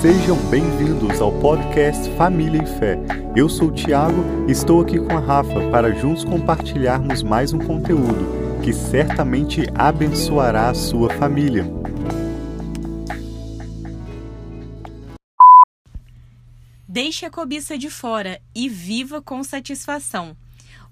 Sejam bem-vindos ao podcast Família em Fé. Eu sou o Tiago e estou aqui com a Rafa para juntos compartilharmos mais um conteúdo que certamente abençoará a sua família. Deixe a cobiça de fora e viva com satisfação.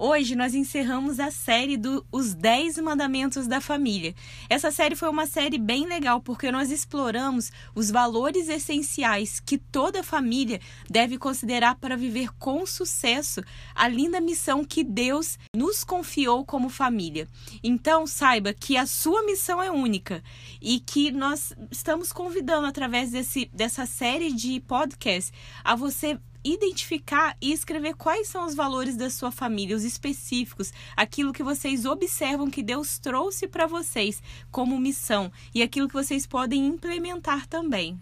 Hoje nós encerramos a série dos do, 10 Mandamentos da Família. Essa série foi uma série bem legal porque nós exploramos os valores essenciais que toda família deve considerar para viver com sucesso a linda missão que Deus nos confiou como família. Então, saiba que a sua missão é única e que nós estamos convidando através desse, dessa série de podcasts a você identificar e escrever quais são os valores da sua família, os específicos, aquilo que vocês observam que Deus trouxe para vocês como missão e aquilo que vocês podem implementar também.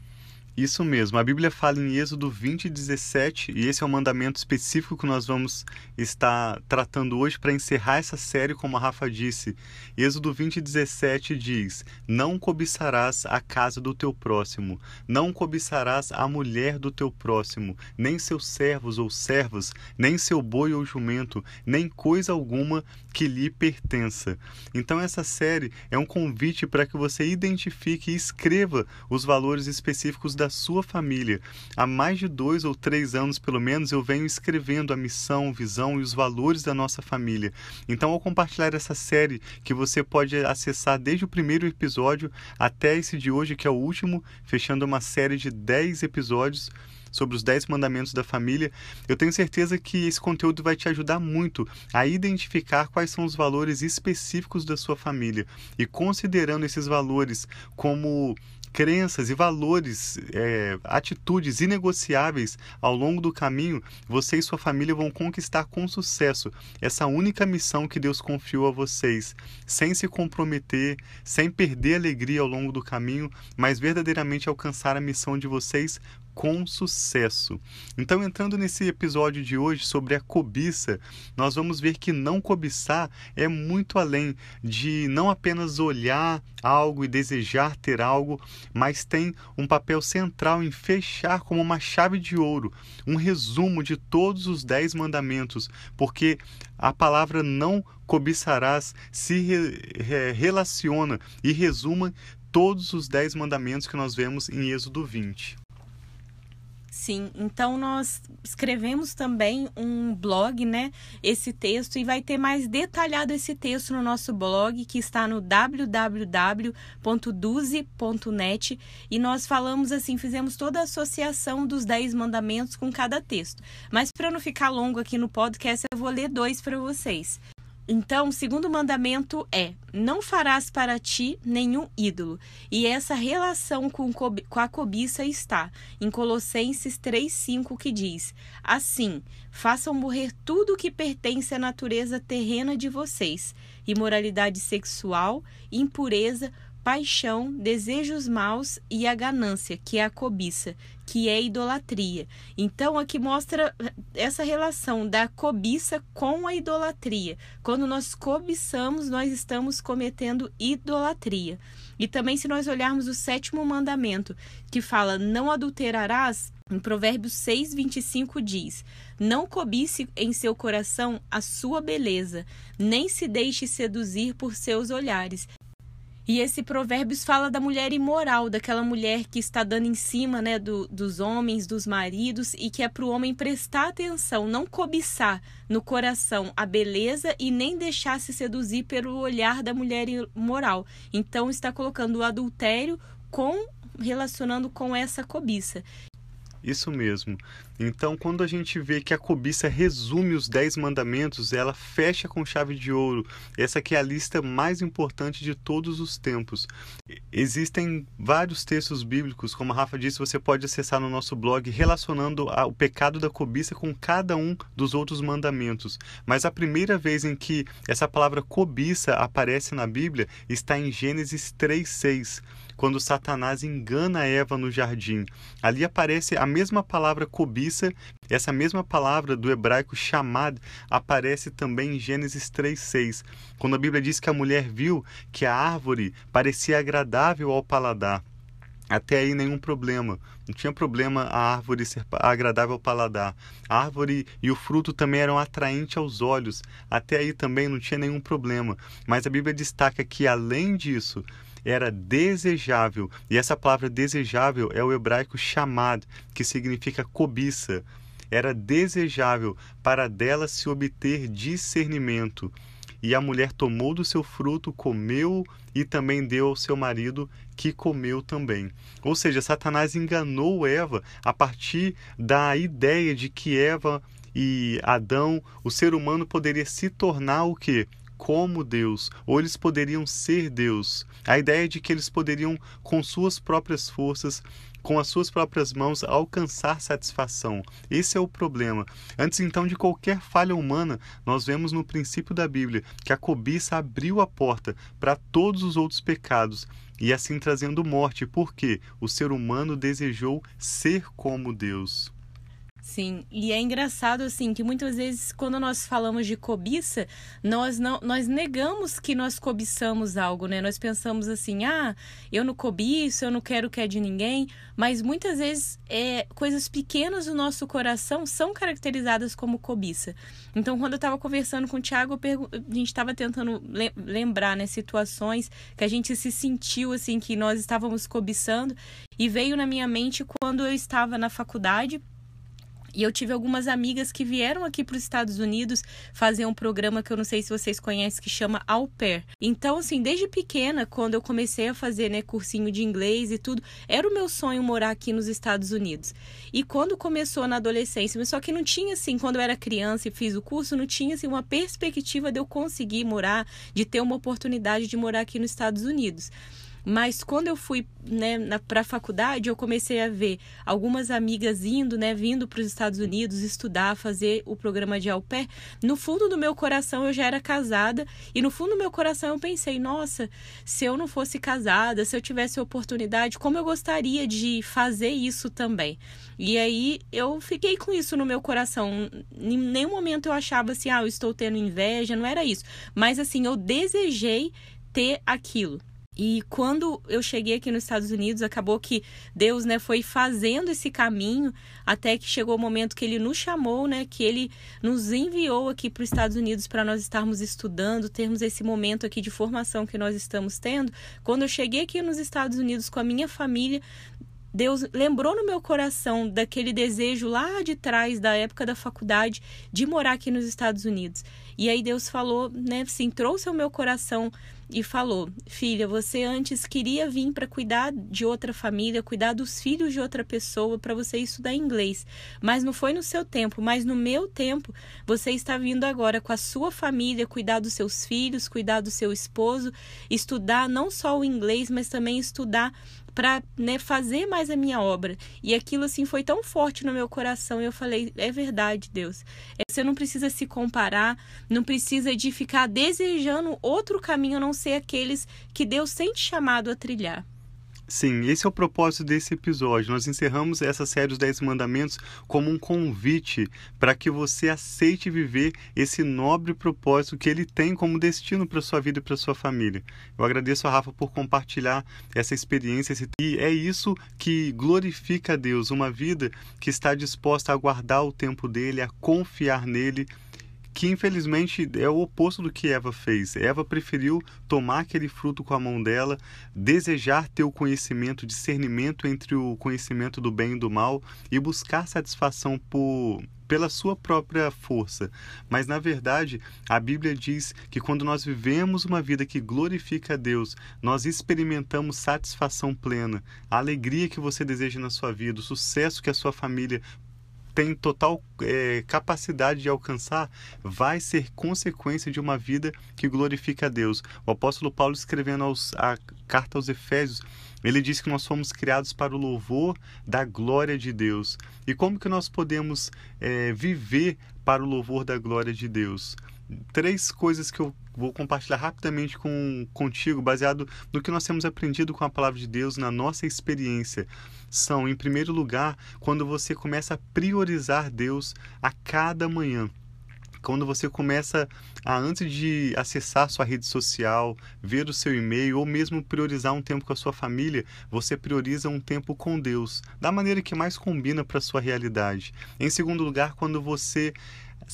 Isso mesmo, a Bíblia fala em Êxodo 20, 17, e esse é o mandamento específico que nós vamos estar tratando hoje para encerrar essa série, como a Rafa disse. Êxodo 20, 17 diz: Não cobiçarás a casa do teu próximo, não cobiçarás a mulher do teu próximo, nem seus servos ou servas, nem seu boi ou jumento, nem coisa alguma que lhe pertença. Então, essa série é um convite para que você identifique e escreva os valores específicos da da sua família. Há mais de dois ou três anos, pelo menos, eu venho escrevendo a missão, visão e os valores da nossa família. Então, ao compartilhar essa série, que você pode acessar desde o primeiro episódio até esse de hoje, que é o último, fechando uma série de dez episódios sobre os 10 mandamentos da família, eu tenho certeza que esse conteúdo vai te ajudar muito a identificar quais são os valores específicos da sua família e considerando esses valores como crenças e valores, é, atitudes inegociáveis ao longo do caminho, você e sua família vão conquistar com sucesso. Essa única missão que Deus confiou a vocês, sem se comprometer, sem perder alegria ao longo do caminho, mas verdadeiramente alcançar a missão de vocês com sucesso. Então, entrando nesse episódio de hoje sobre a cobiça, nós vamos ver que não cobiçar é muito além de não apenas olhar algo e desejar ter algo, mas tem um papel central em fechar como uma chave de ouro um resumo de todos os dez mandamentos, porque a palavra não cobiçarás se re relaciona e resuma todos os dez mandamentos que nós vemos em Êxodo 20. Sim, então nós escrevemos também um blog, né? Esse texto, e vai ter mais detalhado esse texto no nosso blog, que está no www.duze.net. E nós falamos assim, fizemos toda a associação dos 10 mandamentos com cada texto. Mas para não ficar longo aqui no podcast, eu vou ler dois para vocês. Então, o segundo mandamento é: não farás para ti nenhum ídolo. E essa relação com, com a cobiça está em Colossenses 3,5 que diz: Assim, façam morrer tudo o que pertence à natureza terrena de vocês: imoralidade sexual, impureza, paixão, desejos maus e a ganância, que é a cobiça, que é idolatria. Então, aqui mostra essa relação da cobiça com a idolatria. Quando nós cobiçamos, nós estamos cometendo idolatria. E também, se nós olharmos o sétimo mandamento, que fala: não adulterarás. Em Provérbios 6, 25 diz: Não cobice em seu coração a sua beleza, nem se deixe seduzir por seus olhares, e esse Provérbios fala da mulher imoral, daquela mulher que está dando em cima né, do, dos homens, dos maridos, e que é para o homem prestar atenção, não cobiçar no coração a beleza e nem deixar se seduzir pelo olhar da mulher imoral. Então está colocando o adultério com relacionando com essa cobiça. Isso mesmo. Então, quando a gente vê que a cobiça resume os dez mandamentos, ela fecha com chave de ouro. Essa que é a lista mais importante de todos os tempos. Existem vários textos bíblicos, como a Rafa disse, você pode acessar no nosso blog, relacionando o pecado da cobiça com cada um dos outros mandamentos. Mas a primeira vez em que essa palavra cobiça aparece na Bíblia está em Gênesis 3,6 quando Satanás engana Eva no jardim. Ali aparece a mesma palavra cobiça, essa mesma palavra do hebraico chamad aparece também em Gênesis 3:6, quando a Bíblia diz que a mulher viu que a árvore parecia agradável ao paladar. Até aí nenhum problema. Não tinha problema a árvore ser agradável ao paladar. A árvore e o fruto também eram atraentes aos olhos. Até aí também não tinha nenhum problema. Mas a Bíblia destaca que além disso, era desejável. E essa palavra desejável é o hebraico chamad, que significa cobiça. Era desejável para dela se obter discernimento. E a mulher tomou do seu fruto, comeu e também deu ao seu marido, que comeu também. Ou seja, Satanás enganou Eva a partir da ideia de que Eva e Adão, o ser humano poderia se tornar o que? Como Deus, ou eles poderiam ser Deus. A ideia de que eles poderiam, com suas próprias forças, com as suas próprias mãos, alcançar satisfação. Esse é o problema. Antes então de qualquer falha humana, nós vemos no princípio da Bíblia que a cobiça abriu a porta para todos os outros pecados e assim trazendo morte, porque o ser humano desejou ser como Deus. Sim, e é engraçado assim que muitas vezes quando nós falamos de cobiça, nós não nós negamos que nós cobiçamos algo, né? Nós pensamos assim: "Ah, eu não cobiço, eu não quero que é de ninguém", mas muitas vezes é coisas pequenas do nosso coração são caracterizadas como cobiça. Então, quando eu estava conversando com o Thiago, a gente estava tentando lembrar, né, situações que a gente se sentiu assim que nós estávamos cobiçando e veio na minha mente quando eu estava na faculdade e eu tive algumas amigas que vieram aqui para os Estados Unidos fazer um programa que eu não sei se vocês conhecem, que chama Au Pair. Então, assim, desde pequena, quando eu comecei a fazer né, cursinho de inglês e tudo, era o meu sonho morar aqui nos Estados Unidos. E quando começou na adolescência, mas só que não tinha, assim, quando eu era criança e fiz o curso, não tinha, assim, uma perspectiva de eu conseguir morar, de ter uma oportunidade de morar aqui nos Estados Unidos. Mas quando eu fui né, para a faculdade, eu comecei a ver algumas amigas indo, né, vindo para os Estados Unidos estudar, fazer o programa de au pair. No fundo do meu coração, eu já era casada e no fundo do meu coração eu pensei, nossa, se eu não fosse casada, se eu tivesse oportunidade, como eu gostaria de fazer isso também. E aí eu fiquei com isso no meu coração. Em nenhum momento eu achava assim, ah, eu estou tendo inveja, não era isso. Mas assim, eu desejei ter aquilo. E quando eu cheguei aqui nos Estados Unidos, acabou que Deus, né, foi fazendo esse caminho até que chegou o momento que ele nos chamou, né, que ele nos enviou aqui para os Estados Unidos para nós estarmos estudando, termos esse momento aqui de formação que nós estamos tendo. Quando eu cheguei aqui nos Estados Unidos com a minha família, Deus lembrou no meu coração daquele desejo lá de trás, da época da faculdade, de morar aqui nos Estados Unidos. E aí Deus falou, né, assim, trouxe ao meu coração e falou: Filha, você antes queria vir para cuidar de outra família, cuidar dos filhos de outra pessoa, para você estudar inglês. Mas não foi no seu tempo, mas no meu tempo, você está vindo agora com a sua família, cuidar dos seus filhos, cuidar do seu esposo, estudar não só o inglês, mas também estudar para né, fazer mais a minha obra. E aquilo assim foi tão forte no meu coração. Eu falei: é verdade, Deus. É, você não precisa se comparar, não precisa de ficar desejando outro caminho a não ser aqueles que Deus tem te chamado a trilhar. Sim, esse é o propósito desse episódio. Nós encerramos essa série dos Dez Mandamentos como um convite para que você aceite viver esse nobre propósito que ele tem como destino para sua vida e para sua família. Eu agradeço a Rafa por compartilhar essa experiência esse... e é isso que glorifica a Deus, uma vida que está disposta a aguardar o tempo dele, a confiar nele que infelizmente é o oposto do que Eva fez. Eva preferiu tomar aquele fruto com a mão dela, desejar ter o conhecimento, discernimento entre o conhecimento do bem e do mal e buscar satisfação por pela sua própria força. Mas na verdade, a Bíblia diz que quando nós vivemos uma vida que glorifica a Deus, nós experimentamos satisfação plena, a alegria que você deseja na sua vida, o sucesso que a sua família tem total é, capacidade de alcançar vai ser consequência de uma vida que glorifica a Deus. O apóstolo Paulo, escrevendo aos, a carta aos Efésios, ele diz que nós fomos criados para o louvor da glória de Deus. E como que nós podemos é, viver para o louvor da glória de Deus? Três coisas que eu vou compartilhar rapidamente com contigo, baseado no que nós temos aprendido com a palavra de Deus na nossa experiência são, em primeiro lugar, quando você começa a priorizar Deus a cada manhã quando você começa a, antes de acessar sua rede social, ver o seu e-mail ou mesmo priorizar um tempo com a sua família, você prioriza um tempo com Deus, da maneira que mais combina para a sua realidade. Em segundo lugar, quando você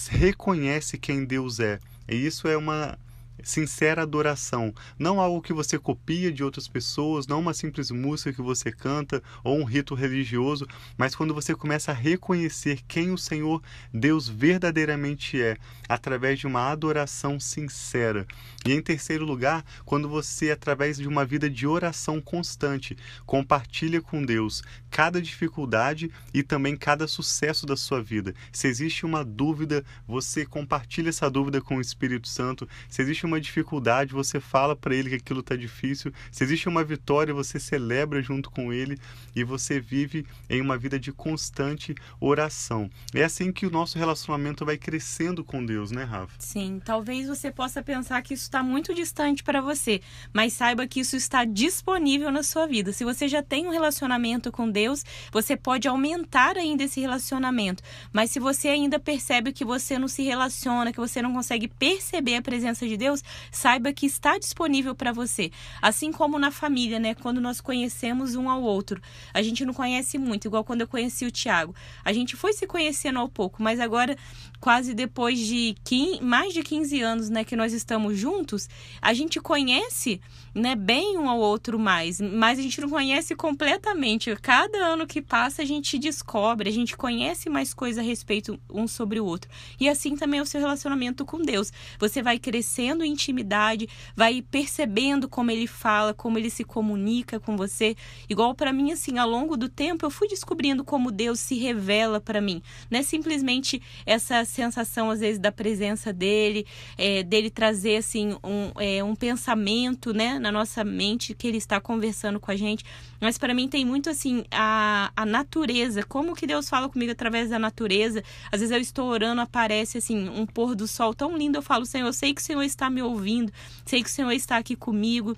reconhece quem Deus é. E isso é uma sincera adoração, não algo que você copia de outras pessoas, não uma simples música que você canta ou um rito religioso, mas quando você começa a reconhecer quem o Senhor Deus verdadeiramente é, através de uma adoração sincera. E em terceiro lugar, quando você, através de uma vida de oração constante, compartilha com Deus cada dificuldade e também cada sucesso da sua vida. Se existe uma dúvida, você compartilha essa dúvida com o Espírito Santo. Se existe uma dificuldade, você fala para ele que aquilo está difícil. Se existe uma vitória, você celebra junto com ele e você vive em uma vida de constante oração. É assim que o nosso relacionamento vai crescendo com Deus, né, Rafa? Sim, talvez você possa pensar que isso está muito distante para você, mas saiba que isso está disponível na sua vida. Se você já tem um relacionamento com Deus, você pode aumentar ainda esse relacionamento. Mas se você ainda percebe que você não se relaciona, que você não consegue perceber a presença de Deus, saiba que está disponível para você. Assim como na família, né? Quando nós conhecemos um ao outro. A gente não conhece muito, igual quando eu conheci o Tiago. A gente foi se conhecendo ao pouco, mas agora, quase depois de 15, mais de 15 anos, né, que nós estamos juntos, a gente conhece, né, bem um ao outro mais, mas a gente não conhece completamente. Cada ano que passa, a gente descobre, a gente conhece mais coisas a respeito um sobre o outro. E assim também é o seu relacionamento com Deus. Você vai crescendo em intimidade, vai percebendo como ele fala, como ele se comunica com você. Igual para mim, assim, ao longo do tempo, eu fui descobrindo como Deus se revela para mim. Não é simplesmente essa sensação, às vezes, da presença dele, é, dele trazer, assim, um, é, um pensamento, né, na nossa mente que ele está conversando com a gente. Mas para mim tem muito, assim, a, a natureza, como que Deus fala comigo através da natureza. Às vezes eu estou orando, aparece, assim, um pôr do sol tão lindo. Eu falo, Senhor, eu sei que o Senhor está me ouvindo, sei que o Senhor está aqui comigo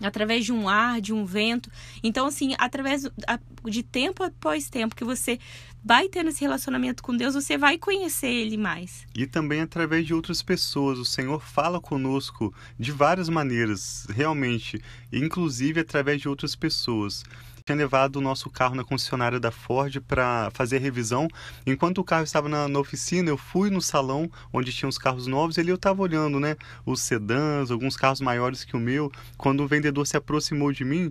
através de um ar, de um vento. Então, assim, através de tempo após tempo que você vai tendo esse relacionamento com Deus, você vai conhecer Ele mais. E também através de outras pessoas. O Senhor fala conosco de várias maneiras, realmente, inclusive através de outras pessoas tinha levado o nosso carro na concessionária da Ford para fazer a revisão. Enquanto o carro estava na, na, oficina, eu fui no salão onde tinha os carros novos e ali eu estava olhando, né, os sedãs, alguns carros maiores que o meu. Quando o vendedor se aproximou de mim,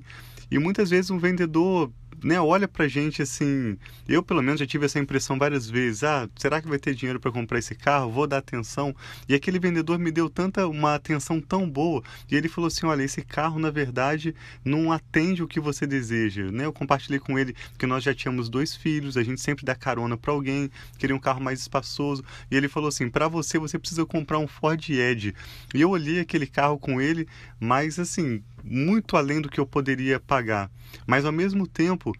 e muitas vezes um vendedor né, olha pra gente assim. Eu, pelo menos, já tive essa impressão várias vezes. Ah, será que vai ter dinheiro para comprar esse carro? Vou dar atenção. E aquele vendedor me deu tanta uma atenção tão boa. E ele falou assim: olha, esse carro, na verdade, não atende o que você deseja. Né? Eu compartilhei com ele que nós já tínhamos dois filhos, a gente sempre dá carona para alguém, queria um carro mais espaçoso. E ele falou assim: para você, você precisa comprar um Ford Edge. E eu olhei aquele carro com ele, mas assim, muito além do que eu poderia pagar. Mas ao mesmo tempo,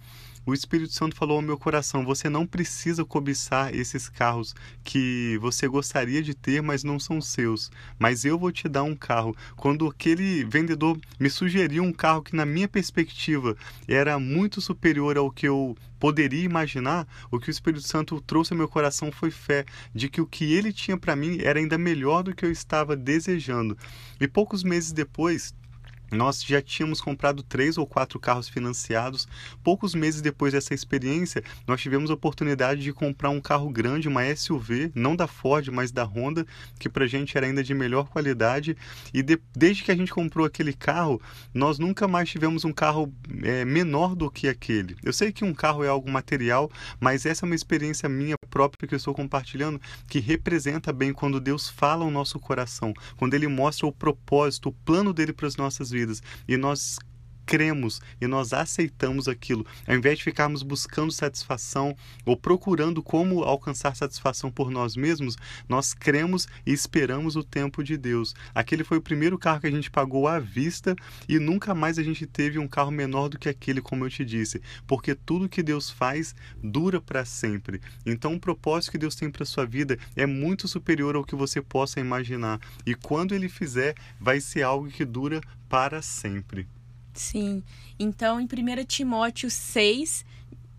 o Espírito Santo falou ao meu coração: você não precisa cobiçar esses carros que você gostaria de ter, mas não são seus. Mas eu vou te dar um carro. Quando aquele vendedor me sugeriu um carro que, na minha perspectiva, era muito superior ao que eu poderia imaginar, o que o Espírito Santo trouxe ao meu coração foi fé de que o que ele tinha para mim era ainda melhor do que eu estava desejando. E poucos meses depois, nós já tínhamos comprado três ou quatro carros financiados. Poucos meses depois dessa experiência, nós tivemos a oportunidade de comprar um carro grande, uma SUV, não da Ford, mas da Honda, que para a gente era ainda de melhor qualidade. E de, desde que a gente comprou aquele carro, nós nunca mais tivemos um carro é, menor do que aquele. Eu sei que um carro é algo material, mas essa é uma experiência minha própria que eu estou compartilhando, que representa bem quando Deus fala ao nosso coração, quando Ele mostra o propósito, o plano dele para as nossas vidas e nós cremos e nós aceitamos aquilo, ao invés de ficarmos buscando satisfação ou procurando como alcançar satisfação por nós mesmos, nós cremos e esperamos o tempo de Deus. Aquele foi o primeiro carro que a gente pagou à vista e nunca mais a gente teve um carro menor do que aquele, como eu te disse, porque tudo que Deus faz dura para sempre. Então, o propósito que Deus tem para sua vida é muito superior ao que você possa imaginar, e quando ele fizer, vai ser algo que dura para sempre. Sim. Então, em 1 Timóteo 6,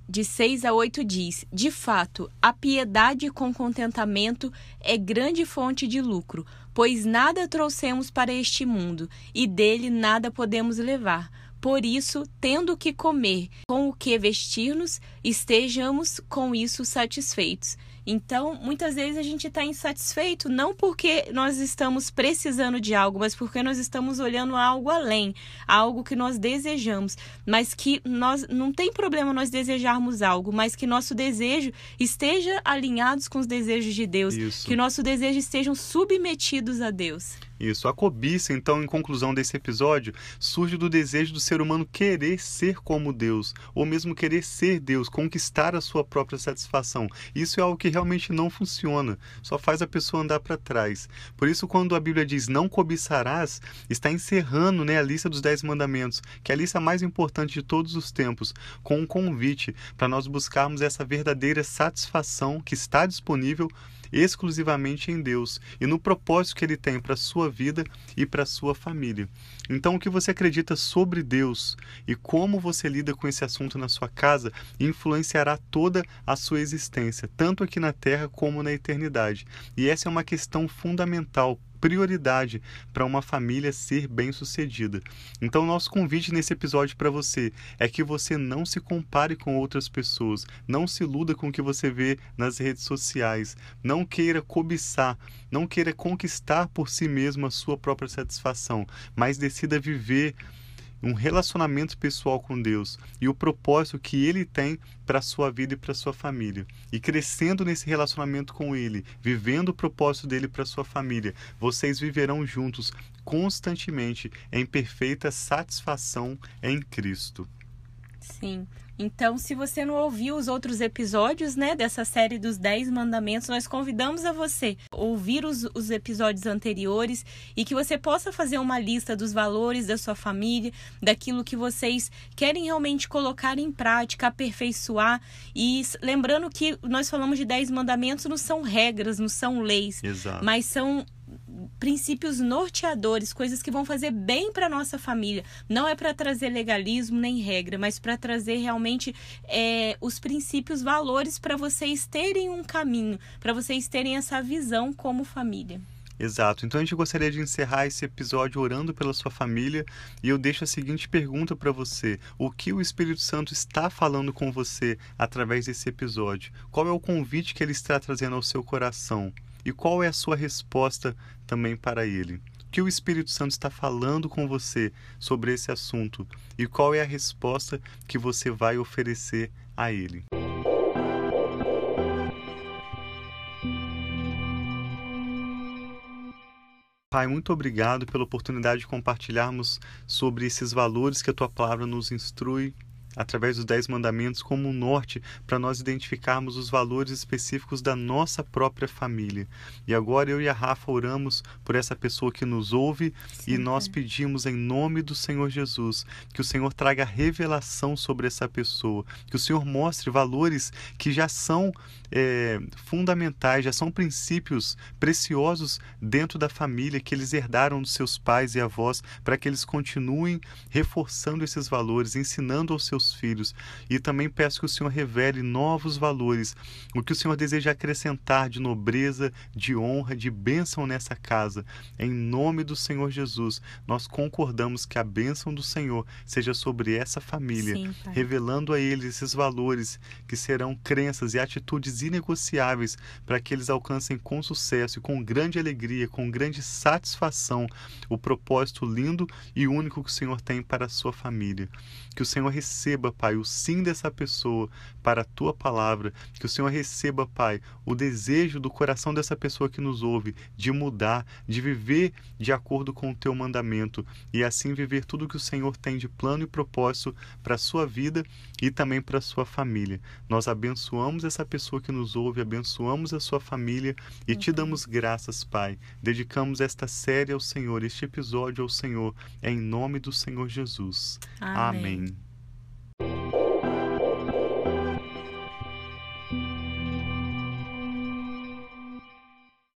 de 6 a 8 diz: De fato, a piedade com contentamento é grande fonte de lucro, pois nada trouxemos para este mundo e dele nada podemos levar. Por isso, tendo que comer, com o que vestir-nos, estejamos com isso satisfeitos. Então, muitas vezes a gente está insatisfeito, não porque nós estamos precisando de algo, mas porque nós estamos olhando algo além, algo que nós desejamos. Mas que nós não tem problema nós desejarmos algo, mas que nosso desejo esteja alinhados com os desejos de Deus, Isso. que nosso desejo estejam submetidos a Deus. Isso. A cobiça, então, em conclusão desse episódio, surge do desejo do ser humano querer ser como Deus, ou mesmo querer ser Deus, conquistar a sua própria satisfação. Isso é algo que realmente não funciona, só faz a pessoa andar para trás. Por isso, quando a Bíblia diz não cobiçarás, está encerrando né, a lista dos Dez Mandamentos, que é a lista mais importante de todos os tempos, com um convite para nós buscarmos essa verdadeira satisfação que está disponível exclusivamente em Deus e no propósito que ele tem para a sua vida e para a sua família. Então, o que você acredita sobre Deus e como você lida com esse assunto na sua casa influenciará toda a sua existência, tanto aqui na terra como na eternidade. E essa é uma questão fundamental prioridade para uma família ser bem-sucedida. Então, nosso convite nesse episódio para você é que você não se compare com outras pessoas, não se iluda com o que você vê nas redes sociais, não queira cobiçar, não queira conquistar por si mesmo a sua própria satisfação, mas decida viver um relacionamento pessoal com Deus e o propósito que Ele tem para a sua vida e para a sua família. E crescendo nesse relacionamento com Ele, vivendo o propósito dele para a sua família, vocês viverão juntos constantemente em perfeita satisfação em Cristo. Sim. Então, se você não ouviu os outros episódios, né, dessa série dos 10 mandamentos, nós convidamos a você ouvir os, os episódios anteriores e que você possa fazer uma lista dos valores da sua família, daquilo que vocês querem realmente colocar em prática, aperfeiçoar. E lembrando que nós falamos de 10 mandamentos, não são regras, não são leis, Exato. mas são princípios norteadores, coisas que vão fazer bem para nossa família. Não é para trazer legalismo nem regra, mas para trazer realmente é, os princípios, valores para vocês terem um caminho, para vocês terem essa visão como família. Exato. Então a gente gostaria de encerrar esse episódio orando pela sua família e eu deixo a seguinte pergunta para você: o que o Espírito Santo está falando com você através desse episódio? Qual é o convite que ele está trazendo ao seu coração? E qual é a sua resposta também para ele? O que o Espírito Santo está falando com você sobre esse assunto? E qual é a resposta que você vai oferecer a ele? Pai, muito obrigado pela oportunidade de compartilharmos sobre esses valores que a tua palavra nos instrui através dos Dez Mandamentos, como um norte para nós identificarmos os valores específicos da nossa própria família. E agora eu e a Rafa oramos por essa pessoa que nos ouve Sim, e nós pedimos em nome do Senhor Jesus que o Senhor traga revelação sobre essa pessoa, que o Senhor mostre valores que já são é, fundamentais, já são princípios preciosos dentro da família que eles herdaram dos seus pais e avós, para que eles continuem reforçando esses valores, ensinando aos seus seus filhos. E também peço que o Senhor revele novos valores, o que o Senhor deseja acrescentar de nobreza, de honra, de bênção nessa casa. Em nome do Senhor Jesus, nós concordamos que a bênção do Senhor seja sobre essa família, Sim, revelando a eles esses valores que serão crenças e atitudes inegociáveis para que eles alcancem com sucesso e com grande alegria, com grande satisfação o propósito lindo e único que o Senhor tem para a sua família. Que o Senhor receba receba, Pai, o sim dessa pessoa para a tua palavra. Que o Senhor receba, Pai, o desejo do coração dessa pessoa que nos ouve de mudar, de viver de acordo com o teu mandamento e assim viver tudo que o Senhor tem de plano e propósito para a sua vida e também para a sua família. Nós abençoamos essa pessoa que nos ouve, abençoamos a sua família e te damos graças, Pai. Dedicamos esta série ao Senhor, este episódio ao Senhor, em nome do Senhor Jesus. Amém. Amém.